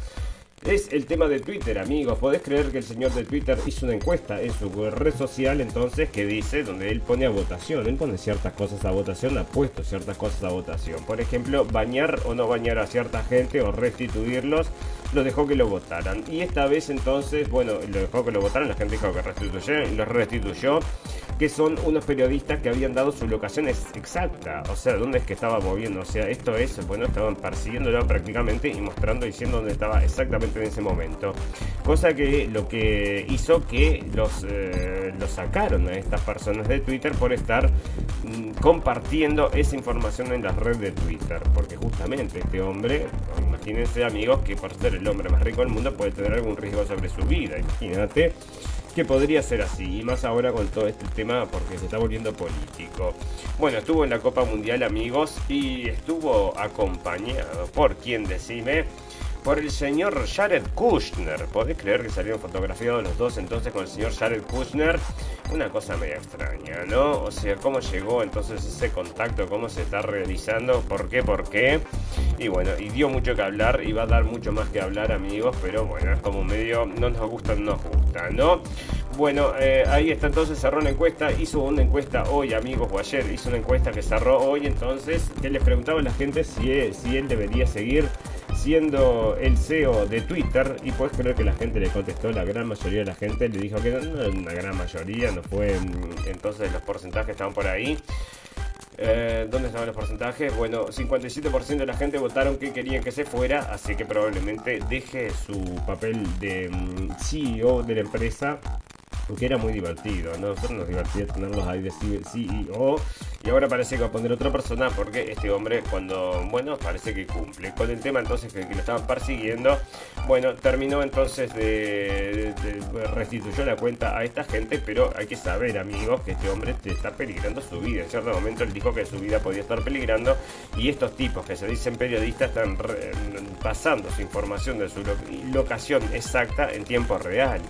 Speaker 2: es el tema de Twitter, amigos. Podés creer que el señor de Twitter hizo una encuesta en su red social, entonces, que dice, donde él pone a votación. Él pone ciertas cosas a votación, ha puesto ciertas cosas a votación. Por ejemplo, bañar o no bañar a cierta gente o restituirlos, lo dejó que lo votaran. Y esta vez, entonces, bueno, lo dejó que lo votaran, la gente dijo que restituyó lo restituyó que son unos periodistas que habían dado su locación exacta, o sea, dónde es que estaba moviendo, o sea, esto es, bueno, estaban persiguiéndolo prácticamente y mostrando, diciendo dónde estaba exactamente en ese momento, cosa que lo que hizo que los, eh, los sacaron a estas personas de Twitter por estar mm, compartiendo esa información en la red de Twitter, porque justamente este hombre, imagínense amigos, que por ser el hombre más rico del mundo puede tener algún riesgo sobre su vida, imagínate que podría ser así, y más ahora con todo este tema porque se está volviendo político. Bueno, estuvo en la Copa Mundial, amigos, y estuvo acompañado por quien decime por el señor Jared Kushner. ¿Podés creer que salieron fotografiados los dos entonces con el señor Jared Kushner? Una cosa media extraña, ¿no? O sea, cómo llegó entonces ese contacto, cómo se está realizando, por qué, por qué. Y bueno, y dio mucho que hablar y va a dar mucho más que hablar, amigos, pero bueno, es como medio, no nos gusta, no nos gusta, ¿no? Bueno, eh, ahí está entonces, cerró una encuesta, hizo una encuesta hoy, amigos, o ayer hizo una encuesta que cerró hoy, entonces, que les preguntaba a la gente si, si él debería seguir siendo el CEO de Twitter y puedes creer que la gente le contestó, la gran mayoría de la gente le dijo que no, no una gran mayoría, no fue mm, entonces los porcentajes estaban por ahí. Eh, ¿Dónde estaban los porcentajes? Bueno, 57% de la gente votaron que querían que se fuera, así que probablemente deje su papel de mm, CEO de la empresa porque era muy divertido, ¿no? Nosotros nos divertía tenerlos ahí de CEO y ahora parece que va a poner otra persona porque este hombre cuando, bueno, parece que cumple. Con el tema entonces que, lo estaban persiguiendo, bueno, terminó entonces de, restituyó la cuenta a esta gente, pero hay que saber, amigos, que este hombre te está peligrando su vida. En cierto momento él dijo que su vida podía estar peligrando y estos tipos que se dicen periodistas están pasando su información de su locación exacta en tiempo real.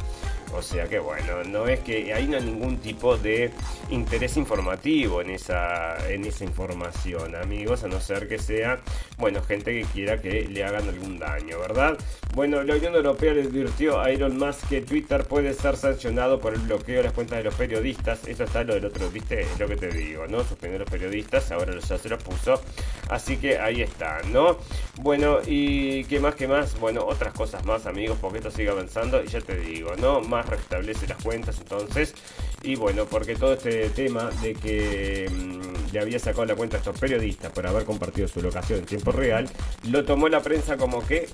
Speaker 2: O sea que bueno, no es que ahí no hay ningún tipo de interés informativo en esa, en esa información, amigos, a no ser que sea, bueno, gente que quiera que le hagan algún daño, ¿verdad? Bueno, la Unión Europea le advirtió a Elon Musk que Twitter puede ser sancionado por el bloqueo de las cuentas de los periodistas. Eso está lo del otro, ¿viste? Lo que te digo, ¿no? Suspendió los periodistas, ahora ya se los puso. Así que ahí está, ¿no? Bueno, y ¿qué más, qué más? Bueno, otras cosas más, amigos, porque esto sigue avanzando y ya te digo, ¿no? Más restablece las cuentas entonces. Y bueno, porque todo este tema de que mm, le había sacado la cuenta a estos periodistas por haber compartido su locación en tiempo real, lo tomó la prensa como que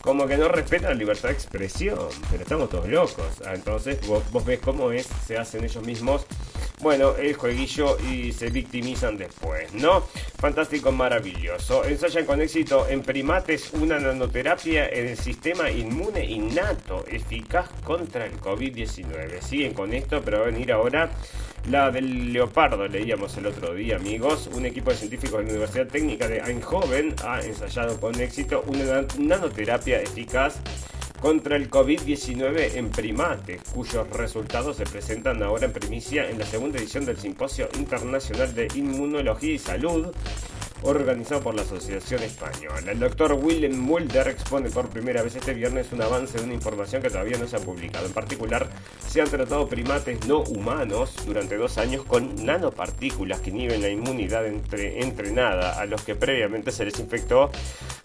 Speaker 2: como que no respeta la libertad de expresión, pero estamos todos locos. Ah, entonces vos, vos, ves cómo es, se hacen ellos mismos, bueno, el jueguillo y se victimizan después, ¿no? Fantástico, maravilloso. Ensayan con éxito en primates una nanoterapia en el sistema inmune innato, eficaz contra el COVID-19. Siguen con esto, pero va a venir ahora la del leopardo, leíamos el otro día, amigos. Un equipo de científicos de la Universidad Técnica de Eindhoven ha ensayado con éxito una nanoterapia eficaz contra el COVID-19 en primates, cuyos resultados se presentan ahora en primicia en la segunda edición del Simposio Internacional de Inmunología y Salud organizado por la Asociación Española. El doctor Willem Mulder expone por primera vez este viernes un avance de una información que todavía no se ha publicado. En particular, se han tratado primates no humanos durante dos años con nanopartículas que inhiben la inmunidad entre, entrenada a los que previamente se les infectó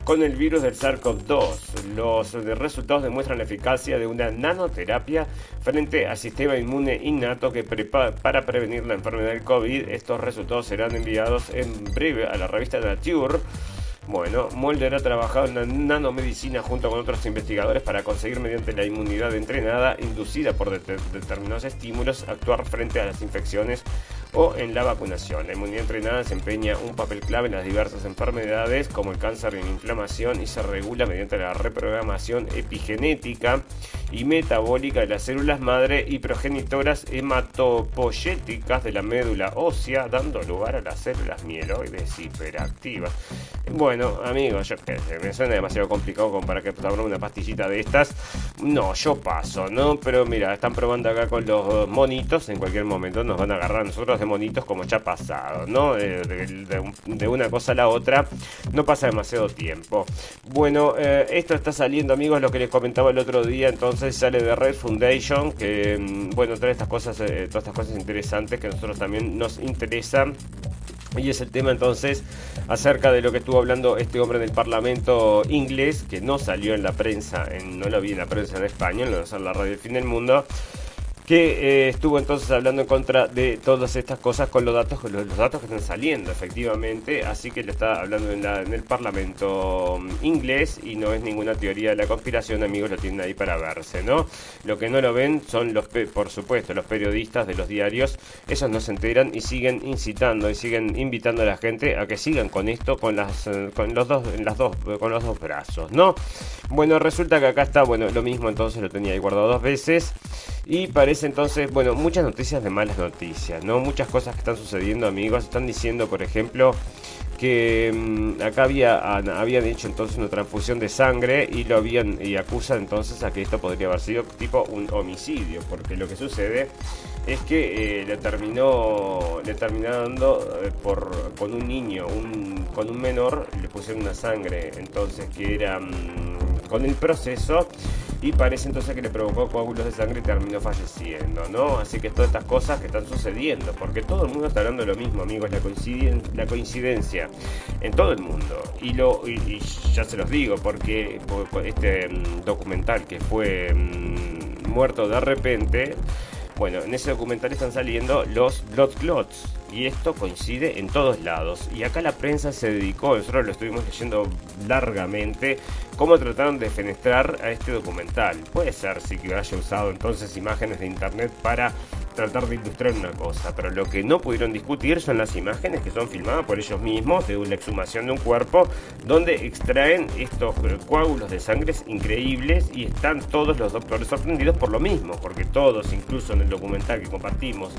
Speaker 2: con el virus del SARS-CoV-2. Los resultados demuestran la eficacia de una nanoterapia frente al sistema inmune innato que para prevenir la enfermedad del COVID. Estos resultados serán enviados en breve a la revista Nature bueno, Mulder ha trabajado en la nanomedicina junto con otros investigadores para conseguir mediante la inmunidad entrenada inducida por determinados estímulos actuar frente a las infecciones o en la vacunación. La inmunidad entrenada desempeña un papel clave en las diversas enfermedades como el cáncer y la inflamación y se regula mediante la reprogramación epigenética y metabólica de las células madre y progenitoras hematopoyéticas de la médula ósea, dando lugar a las células mieloides hiperactivas. Bueno, amigos, yo que me suena demasiado complicado como para que abra una pastillita de estas. No, yo paso, ¿no? Pero mira, están probando acá con los monitos, en cualquier momento nos van a agarrar nosotros monitos como ya ha pasado, ¿no? De, una cosa a la otra, no pasa demasiado tiempo. Bueno, eh, esto está saliendo, amigos, lo que les comentaba el otro día, entonces sale de Red Foundation, que, mm, bueno, trae estas cosas, eh, todas estas cosas interesantes que a nosotros también nos interesan. Y es el tema entonces acerca de lo que estuvo hablando este hombre en el Parlamento inglés, que no salió en la prensa, en, no lo vi en la prensa en España, lo en la radio del fin del mundo, que eh, estuvo entonces hablando en contra de todas estas cosas con los datos, los, los datos que están saliendo efectivamente, así que le está hablando en, el Parlamento mm, inglés y no es ninguna teoría de la conspiración, amigos, lo tienen ahí para verse, ¿no? Lo que no lo ven son los, por supuesto, los periodistas de los diarios, esos no se enteran y siguen incitando y siguen invitando a la gente a que sigan con esto, con las, eh, con los dos, las dos, con los dos brazos, ¿no? Bueno, resulta que acá está, bueno, lo mismo entonces lo tenía ahí guardado dos veces y parece entonces, bueno, muchas noticias de malas noticias, ¿no? Muchas cosas que están sucediendo, amigos. Están diciendo, por ejemplo, que mm, acá había, habían hecho entonces una transfusión de sangre y lo habían y acusan entonces a que esto podría haber sido tipo un homicidio, porque lo que sucede es que eh, le terminó le dando eh, por con un niño, un, con un menor le pusieron una sangre, entonces que era mm, con el proceso y parece entonces que le provocó coágulos de sangre y terminó falleciendo, ¿no? Así que todas estas cosas que están sucediendo, porque todo el mundo está hablando de lo mismo, amigos, la, la coincidencia en todo el mundo. Y, lo, y, ya se los digo, porque este mm, documental que fue mm, muerto de repente, bueno, en ese documental están saliendo los blood clots y esto coincide en todos lados. Y acá la prensa se dedicó, nosotros lo estuvimos leyendo largamente, cómo trataron de fenestrar a este documental. Puede ser sí que haya usado entonces imágenes de internet para tratar de ilustrar una cosa, pero lo que no pudieron discutir son las imágenes que son filmadas por ellos mismos de una exhumación de un cuerpo donde extraen estos coágulos de sangre increíbles y están todos los doctores sorprendidos por lo mismo, porque todos, incluso en el documental que compartimos,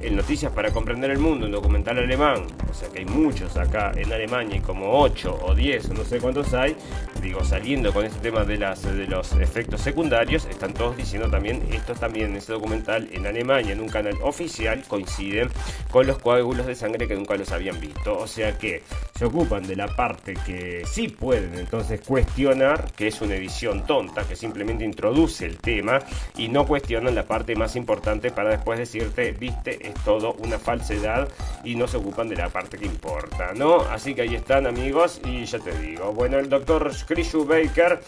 Speaker 2: en Noticias para Comprender el Mundo, un documental alemán, o sea que hay muchos acá en Alemania y como 8 o 10 no sé cuántos hay, digo, saliendo con este tema de, las, de los efectos secundarios, están todos diciendo también, estos también en ese documental en Alemania, en un canal oficial, coinciden con los coágulos de sangre que nunca los habían visto, o sea que se ocupan de la parte que sí pueden entonces cuestionar, que es una edición tonta, que simplemente introduce el tema, y no cuestionan la parte más importante para después decirte, viste, es todo una falsedad y no se ocupan de la parte que importa, ¿no? Así que ahí están amigos y ya te digo, bueno, el doctor Chris Baker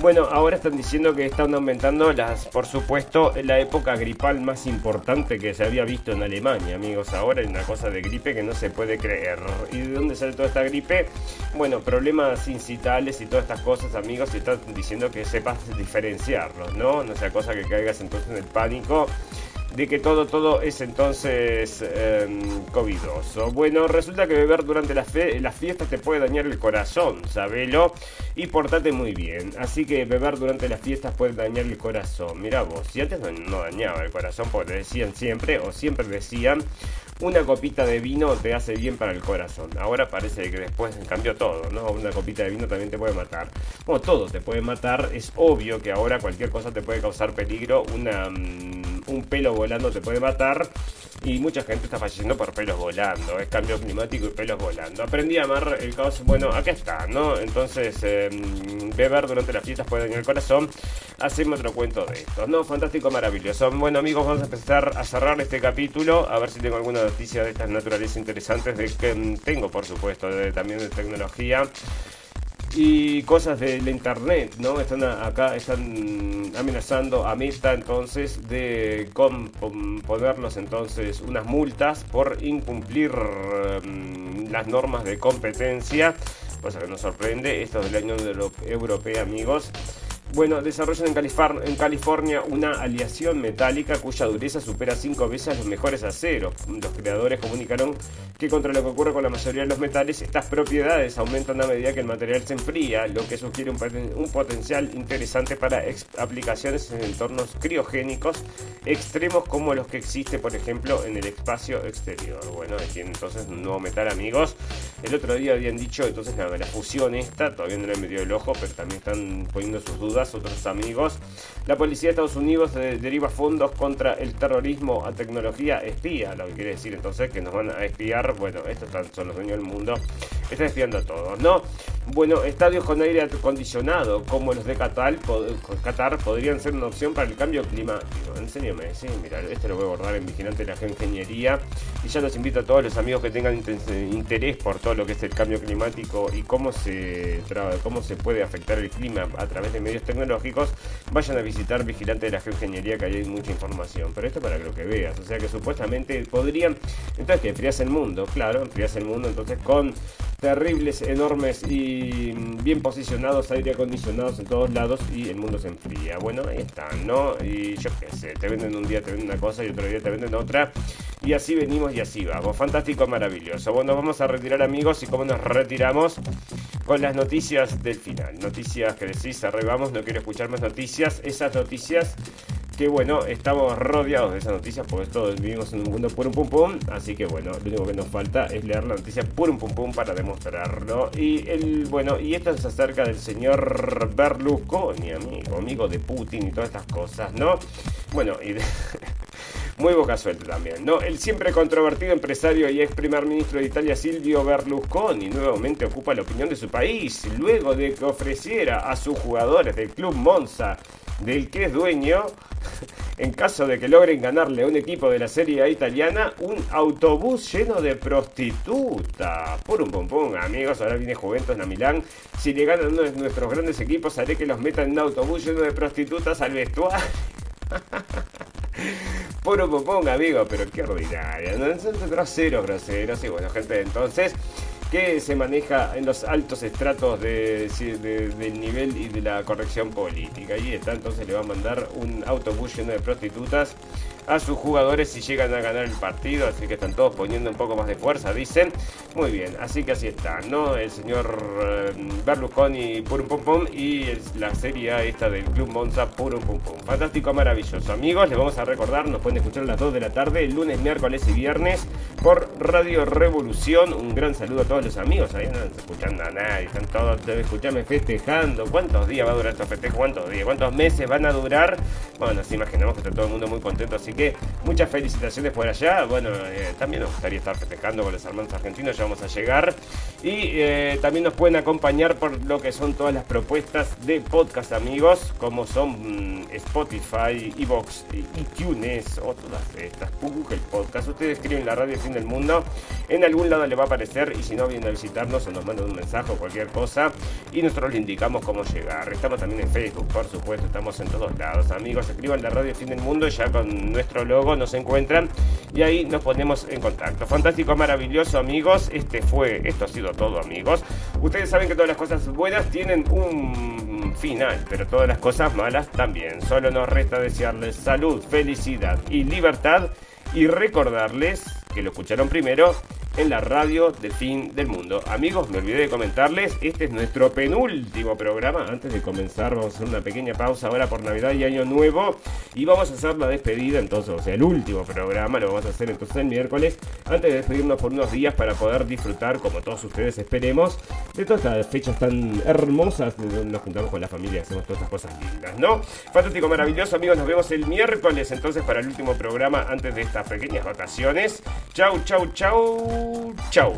Speaker 2: bueno, ahora están diciendo que están aumentando las, por supuesto, la época gripal más importante que se había visto en Alemania, amigos. Ahora hay una cosa de gripe que no se puede creer. ¿Y de dónde sale toda esta gripe? Bueno, problemas incitales y todas estas cosas, amigos, y están diciendo que sepas diferenciarlos, ¿no? No sea cosa que caigas entonces en el pánico de que todo, todo es entonces em, covidoso. Bueno, resulta que beber durante las, las fiestas te puede dañar el corazón, sabelo, y portate muy bien. Así que beber durante las fiestas puede dañar el corazón. Mira vos, si antes no, dañaba el corazón, porque decían siempre, o siempre decían, una copita de vino te hace bien para el corazón. Ahora parece que después cambió todo, ¿no? Una copita de vino también te puede matar. Bueno, todo te puede matar. Es obvio que ahora cualquier cosa te puede causar peligro. Mm, un pelo volando te puede matar y mucha gente está falleciendo por pelos volando, es cambio climático y pelos volando. Aprendí a amar el caos, bueno, acá está, ¿no? Entonces, em, beber durante las fiestas puede dañar el corazón. Hacemos otro cuento de esto, ¿no? Fantástico, maravilloso. Bueno, amigos, vamos a empezar a cerrar este capítulo, a ver si tengo alguna noticia de estas naturalezas interesantes, de que em, tengo, por supuesto, también de tecnología y cosas de la internet, ¿no? Están acá, están amenazando a Meta entonces de ponernos entonces unas multas por incumplir em, las normas de competencia, cosa que nos sorprende, esto es de la Unión Europea, amigos. Bueno, desarrollan en, California una aleación metálica cuya dureza supera cinco veces los mejores aceros. Los creadores comunicaron que contra lo que ocurre con la mayoría de los metales, estas propiedades aumentan a medida que el material se enfría, lo que sugiere un, potencial interesante para aplicaciones en entornos criogénicos extremos como los que existe, por ejemplo, en el espacio exterior. Bueno, tienen entonces un nuevo metal, amigos. El otro día habían dicho entonces la, la fusión esta, todavía no le han metido el ojo, pero también están poniendo sus dudas otros amigos. La policía de Estados Unidos deriva fondos contra el terrorismo a tecnología espía, lo que quiere decir entonces que nos van a espiar. Bueno, estos son los dueños del mundo, están espiando a todos, ¿no? Bueno, estadios con aire acondicionado, como los de Qatar, Qatar podrían ser una opción para el cambio climático. Sí, mira, este lo voy a abordar en Vigilante de la Geoingeniería. Y ya los invito a todos los amigos que tengan interés por todo lo que es el cambio climático y cómo se, cómo se puede afectar el clima a través de medios tecnológicos, vayan a visitar Vigilante de la Geoingeniería, que ahí hay mucha información. Pero esto para que lo que veas, o sea que supuestamente podrían, entonces que enfrías el mundo, claro, enfrías el mundo, entonces con terribles, enormes y bien posicionados, aire acondicionados en todos lados y el mundo se enfría. Bueno, ahí están, ¿no? Y yo qué sé, te venden un día, te venden una cosa y otro día te venden otra. Y así venimos y así vamos. Fantástico, maravilloso. Bueno, vamos a retirar amigos y cómo nos retiramos con las noticias del final. Noticias que decís, arrebamos, no quiero escuchar más noticias. Esas noticias que bueno, estamos rodeados de esas noticias porque todos vivimos en un mundo puro pum pum, así que bueno, lo único que nos falta es leer la noticia puro pum pum para demostrarlo. Y el bueno, y esto es acerca del señor Berlusconi, amigo, amigo de Putin y todas estas cosas, ¿no? Bueno, y muy boca suelta también, ¿no? El siempre controvertido empresario y ex primer ministro de Italia Silvio Berlusconi nuevamente ocupa la opinión de su país luego de que ofreciera a sus jugadores del club Monza del que es dueño, en caso de que logren ganarle a un equipo de la Serie A italiana, un autobús lleno de prostitutas. Por un pompón, amigos, ahora viene Juventus a Milán. Si le ganan uno de nuestros grandes equipos, haré que los metan en un autobús lleno de prostitutas al vestuario. Puro pompón, amigo, pero qué ordinaria. No son groseros, groseros. Y bueno, gente, entonces que se maneja en los altos estratos de, del nivel y de la corrección política. Y está, entonces le va a mandar un autobús lleno de prostitutas a sus jugadores si llegan a ganar el partido, así que están todos poniendo un poco más de fuerza, dicen. Muy bien, así que así está, ¿no? El señor eh, Berlusconi Purum Pum Pum y la serie A esta del Club Monza Purum Pum Pum. Fantástico, maravilloso. Amigos, les vamos a recordar, nos pueden escuchar a las 2 de la tarde, lunes, miércoles y viernes por Radio Revolución. Un gran saludo a todos los amigos, ahí no están escuchando a nadie, están todos, escuchame festejando. ¿Cuántos días va a durar estos festejos? ¿Cuántos días? ¿Cuántos meses van a durar? Bueno, nos imaginamos que está todo el mundo muy contento, así que muchas felicitaciones por allá. Bueno, eh, también nos gustaría estar festejando con los hermanos argentinos, ya vamos a llegar. Y eh, también nos pueden acompañar por lo que son todas las propuestas de podcast, amigos, como son mm, Spotify, Evox, iTunes o todas estas, Google Podcast. Ustedes escriben la radio Fin del Mundo, en algún lado le va a aparecer y si no vienen a visitarnos o nos mandan un mensaje o cualquier cosa y nosotros le indicamos cómo llegar. Estamos también en Facebook, por supuesto, estamos en todos lados. Amigos, escriban la radio Fin del Mundo ya con nuestro logo nos encuentran y ahí nos ponemos en contacto. Fantástico, maravilloso amigos. Este fue, esto ha sido todo amigos. Ustedes saben que todas las cosas buenas tienen un final, pero todas las cosas malas también. Solo nos resta desearles salud, felicidad y libertad y recordarles que lo escucharon primero en la radio del fin del mundo. Amigos, me olvidé de comentarles, este es nuestro penúltimo programa. Antes de comenzar, vamos a hacer una pequeña pausa ahora por Navidad y Año Nuevo. Y vamos a hacer la despedida, entonces, o sea, el último programa lo vamos a hacer entonces el miércoles. Antes de despedirnos por unos días para poder disfrutar, como todos ustedes esperemos, de todas estas fechas tan hermosas. Nos juntamos con la familia, hacemos todas estas cosas lindas, ¿no? Fantástico, maravilloso, amigos. Nos vemos el miércoles entonces para el último programa antes de estas pequeñas vacaciones. Chau, chau, chau.